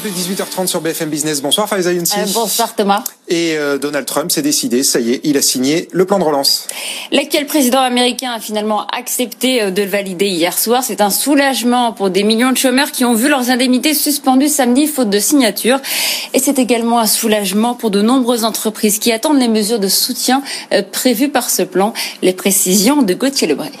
Allez, un peu plus 18h30 sur BFM Business. Bonsoir Faiza Younsi. Euh, bonsoir Thomas. Et euh, Donald Trump s'est décidé, ça y est, il a signé le plan de relance. L'actuel président américain a finalement accepté euh, de le valider hier soir. C'est un soulagement pour des millions de chômeurs qui ont vu leurs indemnités suspendues samedi faute de signature. Et c'est également un soulagement pour de nombreuses entreprises qui attendent les mesures de soutien euh, prévues par ce plan. Les précisions de Gauthier Lebray.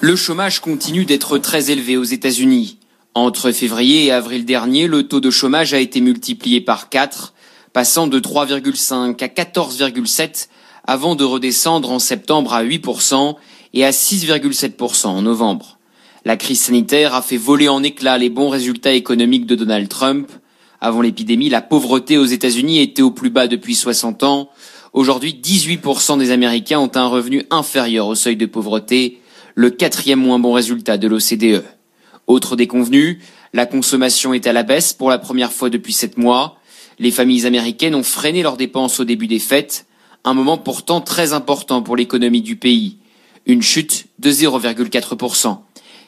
Le chômage continue d'être très élevé aux États-Unis. Entre février et avril dernier, le taux de chômage a été multiplié par 4 passant de 3,5 à 14,7 avant de redescendre en septembre à 8% et à 6,7% en novembre. La crise sanitaire a fait voler en éclats les bons résultats économiques de Donald Trump. Avant l'épidémie, la pauvreté aux États-Unis était au plus bas depuis 60 ans. Aujourd'hui, 18% des Américains ont un revenu inférieur au seuil de pauvreté, le quatrième moins bon résultat de l'OCDE. Autre déconvenu, la consommation est à la baisse pour la première fois depuis sept mois. Les familles américaines ont freiné leurs dépenses au début des fêtes, un moment pourtant très important pour l'économie du pays, une chute de 0,4%,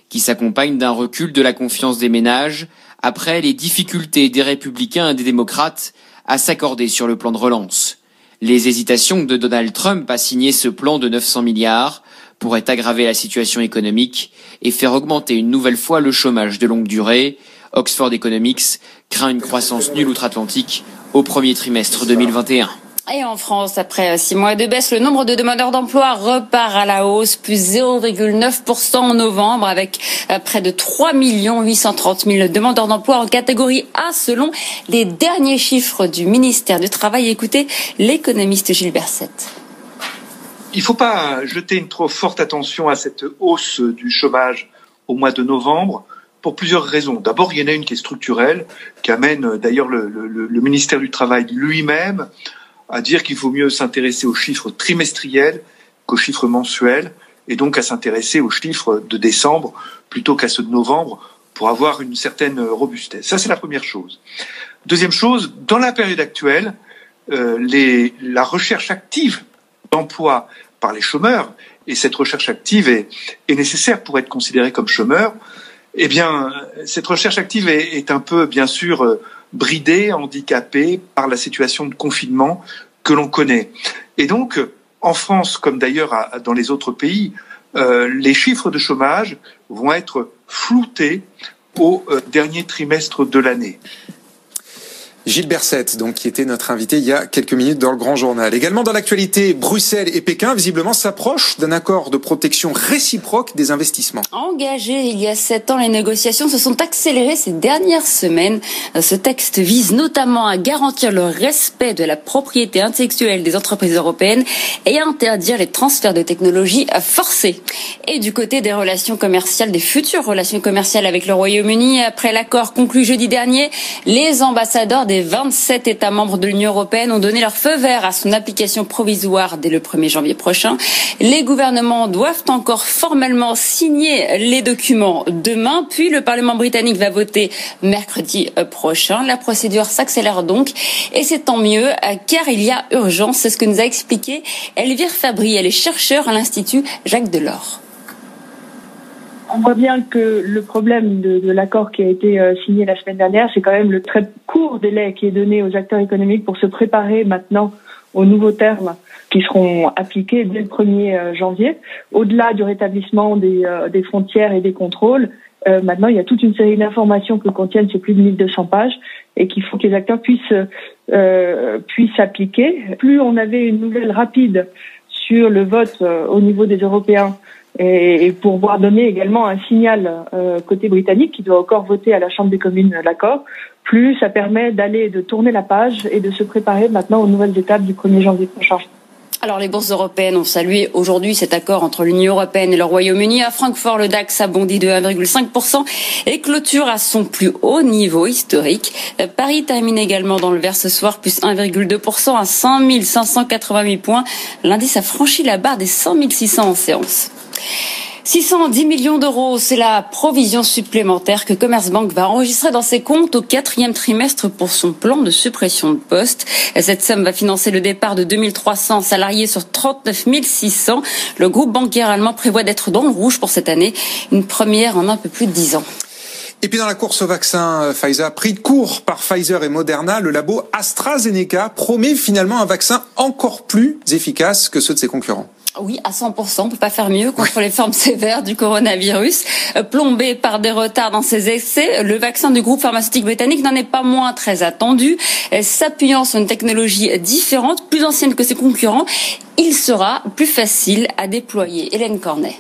qui s'accompagne d'un recul de la confiance des ménages après les difficultés des républicains et des démocrates à s'accorder sur le plan de relance. Les hésitations de Donald Trump à signer ce plan de 900 milliards pourraient aggraver la situation économique et faire augmenter une nouvelle fois le chômage de longue durée, Oxford Economics craint une croissance nulle outre-Atlantique au premier trimestre 2021. Et en France, après six mois de baisse, le nombre de demandeurs d'emploi repart à la hausse, plus 0,9% en novembre, avec euh, près de 3 830 000 demandeurs d'emploi en catégorie A, selon les derniers chiffres du ministère du Travail. Écoutez l'économiste Gilles Berset. Il ne faut pas jeter une trop forte attention à cette hausse du chômage au mois de novembre pour plusieurs raisons. D'abord, il y en a une qui est structurelle, qui amène d'ailleurs le, ministère du Travail lui-même à dire qu'il faut mieux s'intéresser aux chiffres trimestriels qu'aux chiffres mensuels, et donc à s'intéresser aux chiffres de décembre plutôt qu'à ceux de novembre pour avoir une certaine robustesse. Ça, c'est la première chose. Deuxième chose, dans la période actuelle, euh, la recherche active d'emploi par les chômeurs, et cette recherche active est, nécessaire pour être considéré comme chômeur, eh bien, cette recherche active est, est, un peu, bien sûr, euh, bridée, handicapée par la situation de confinement que l'on connaît. Et donc, en France, comme d'ailleurs dans les autres pays, euh, les chiffres de chômage vont être floutés au euh, dernier trimestre de l'année. Gilles Berset, donc, qui était notre invité il y a quelques minutes dans le Grand Journal. Également dans l'actualité, Bruxelles et Pékin, visiblement, s'approchent d'un accord de protection réciproque des investissements. Engagées il y a sept ans, les négociations se sont accélérées ces dernières semaines. Ce texte vise notamment à garantir le respect de la propriété intellectuelle des entreprises européennes et à interdire les transferts de technologies forcés. Et du côté des relations commerciales, des futures relations commerciales avec le Royaume-Uni, après l'accord conclu jeudi dernier, les ambassadeurs des 27 États membres de l'Union européenne ont donné leur feu vert à son application provisoire dès le 1er janvier prochain. Les gouvernements doivent encore formellement signer les documents demain, puis le Parlement britannique va voter mercredi prochain. La procédure s'accélère donc et c'est tant mieux car il y a urgence. C'est ce que nous a expliqué Elvire Fabry. Elle est chercheure à l'Institut Jacques Delors on voit bien que le problème de, l'accord qui a été euh, signé la semaine dernière, c'est quand même le très court délai qui est donné aux acteurs économiques pour se préparer maintenant aux nouveaux termes qui seront appliqués dès le 1er euh, janvier. Au-delà du rétablissement des, euh, frontières et des contrôles, maintenant il y a toute une série d'informations que contiennent ces plus de 1200 pages et qu'il faut que les acteurs puissent, puissent appliquer. Plus on avait une nouvelle rapide sur le vote au niveau des Européens et, pour pouvoir donner également un signal euh, côté britannique qui doit encore voter à la Chambre des communes l'accord, plus ça permet d'aller de tourner la page et de se préparer maintenant aux nouvelles étapes du 1er janvier prochain. Alors les bourses européennes ont salué aujourd'hui cet accord entre l'Union européenne et le Royaume-Uni. À Francfort, le DAX a bondi de 1,5% et clôture à son plus haut niveau historique. Paris termine également dans le vert ce soir, plus 1,2% à 100 588 points. L'indice a franchi la barre des 100 600 en séance. 610 millions d'euros, c'est la provision supplémentaire que Commerzbank va enregistrer dans ses comptes au quatrième trimestre pour son plan de suppression de postes. Cette somme va financer le départ de 2300 salariés sur 39 600. Le groupe bancaire allemand prévoit d'être dans le rouge pour cette année, une première en un peu plus de 10 ans. Et puis dans la course au vaccin euh, Pfizer, pris de court par Pfizer et Moderna, le labo AstraZeneca promet finalement un vaccin encore plus efficace que ceux de ses concurrents. Oui, à 100%, on peut pas faire mieux contre les formes sévères du coronavirus. Euh, plombé par des retards dans ses essais, le vaccin du groupe pharmaceutique britannique n'en est pas moins très attendu. Euh, s'appuyant sur une technologie différente, plus ancienne que ses concurrents, il sera plus facile à déployer. Hélène Cornet.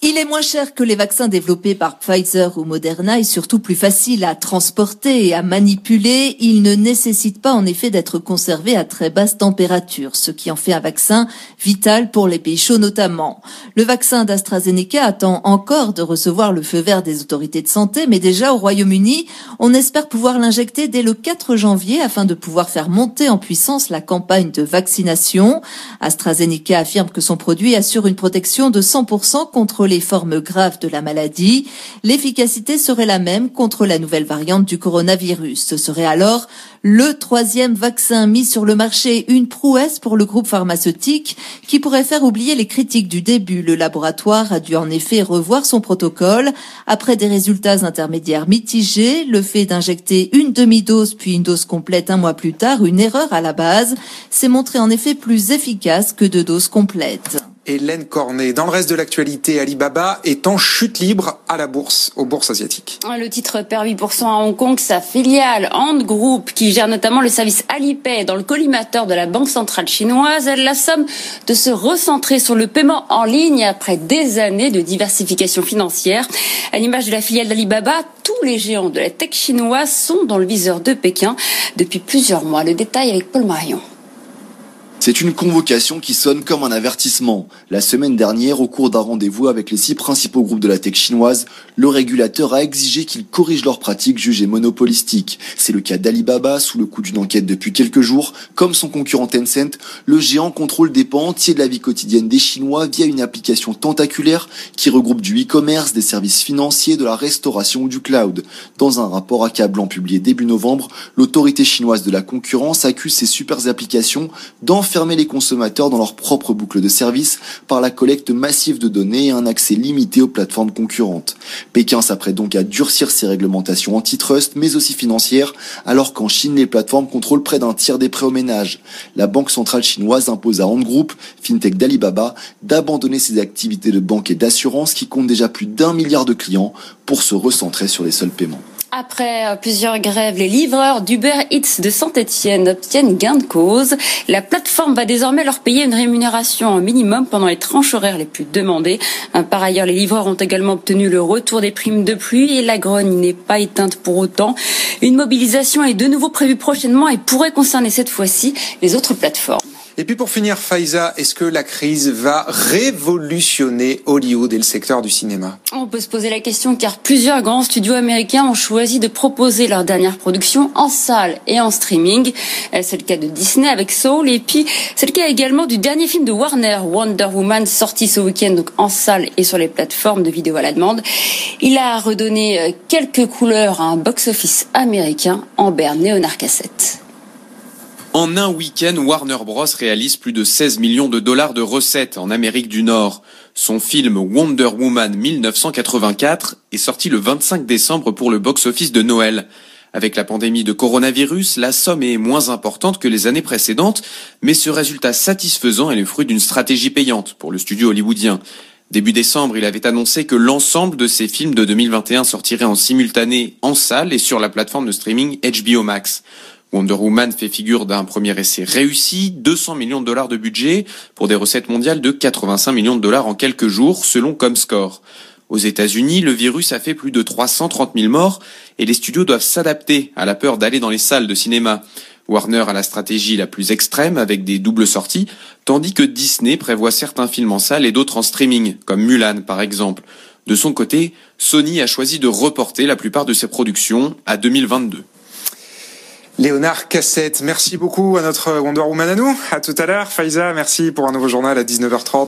Il est moins cher que les vaccins développés par Pfizer ou Moderna et surtout plus facile à transporter et à manipuler. Il ne nécessite pas en effet d'être conservé à très basse température, ce qui en fait un vaccin vital pour les pays chauds notamment. Le vaccin d'AstraZeneca attend encore de recevoir le feu vert des autorités de santé, mais déjà au Royaume-Uni, on espère pouvoir l'injecter dès le 4 janvier afin de pouvoir faire monter en puissance la campagne de vaccination. AstraZeneca affirme que son produit assure une protection de 100% contre les formes graves de la maladie, l'efficacité serait la même contre la nouvelle variante du coronavirus. Ce serait alors le troisième vaccin mis sur le marché, une prouesse pour le groupe pharmaceutique qui pourrait faire oublier les critiques du début. Le laboratoire a dû en effet revoir son protocole après des résultats intermédiaires mitigés, le fait d'injecter une demi-dose puis une dose complète un mois plus tard, une erreur à la base, s'est montré en effet plus efficace que deux doses complètes. Hélène Cornet. Dans le reste de l'actualité, Alibaba est en chute libre à la bourse, aux bourses asiatiques. Le titre perd 8% à Hong Kong. Sa filiale Ant Group, qui gère notamment le service Alipay dans le collimateur de la Banque centrale chinoise, elle la somme de se recentrer sur le paiement en ligne après des années de diversification financière. À l'image de la filiale d'Alibaba, tous les géants de la tech chinoise sont dans le viseur de Pékin depuis plusieurs mois. Le détail avec Paul Marion. C'est une convocation qui sonne comme un avertissement. La semaine dernière, au cours d'un rendez-vous avec les six principaux groupes de la tech chinoise, le régulateur a exigé qu'ils corrigent leurs pratiques jugées monopolistiques. C'est le cas d'Alibaba, sous le coup d'une enquête depuis quelques jours. Comme son concurrent Tencent, le géant contrôle des pans entiers de la vie quotidienne des Chinois via une application tentaculaire qui regroupe du e-commerce, des services financiers, de la restauration ou du cloud. Dans un rapport accablant publié début novembre, l'autorité chinoise de la concurrence accuse ces super applications d'en fermer les consommateurs dans leur propre boucle de service par la collecte massive de données et un accès limité aux plateformes concurrentes. Pékin s'apprête donc à durcir ses réglementations antitrust, mais aussi financières, alors qu'en Chine, les plateformes contrôlent près d'un tiers des prêts aux ménages. La Banque centrale chinoise impose à Ant Group, fintech d'Alibaba, d'abandonner ses activités de banque et d'assurance qui comptent déjà plus d'un milliard de clients pour se recentrer sur les seuls paiements. Après euh, plusieurs grèves, les livreurs d'Uber Eats de Saint-Etienne obtiennent gain de cause. La plateforme va désormais leur payer une rémunération minimum pendant les tranches horaires les plus demandées. Euh, par ailleurs, les livreurs ont également obtenu le retour des primes de pluie et la grogne n'est pas éteinte pour autant. Une mobilisation est de nouveau prévue prochainement et pourrait concerner cette fois-ci les autres plateformes. Et puis pour finir, Faiza, est-ce que la crise va révolutionner Hollywood et le secteur du cinéma? On peut se poser la question car plusieurs grands studios américains ont choisi de proposer leur dernière production en salle et en streaming. Euh, c'est le cas de Disney avec Soul et puis c'est le cas également du dernier film de Warner, Wonder Woman, sorti ce week-end donc en salle et sur les plateformes de vidéo à la demande. Il a redonné euh, quelques couleurs à un box-office américain en berne Léonard Cassette. En un week-end, Warner Bros. réalise plus de 16 millions de dollars de recettes en Amérique du Nord. Son film Wonder Woman 1984 est sorti le 25 décembre pour le box-office de Noël. Avec la pandémie de coronavirus, la somme est moins importante que les années précédentes, mais ce résultat satisfaisant est le fruit d'une stratégie payante pour le studio hollywoodien. Début décembre, il avait annoncé que l'ensemble de ses films de 2021 sortiraient en simultané en salle et sur la plateforme de streaming HBO Max. Wonder Woman fait figure d'un premier essai réussi, 200 millions de dollars de budget pour des recettes mondiales de 85 millions de dollars en quelques jours selon Comscore. Aux États-Unis, le virus a fait plus de 330 000 morts et les studios doivent s'adapter à la peur d'aller dans les salles de cinéma. Warner a la stratégie la plus extrême avec des doubles sorties, tandis que Disney prévoit certains films en salle et d'autres en streaming, comme Mulan par exemple. De son côté, Sony a choisi de reporter la plupart de ses productions à 2022. Léonard Cassette, merci beaucoup à notre Wonder Woman à nous. À tout à l'heure. Faiza, merci pour un nouveau journal à 19h30.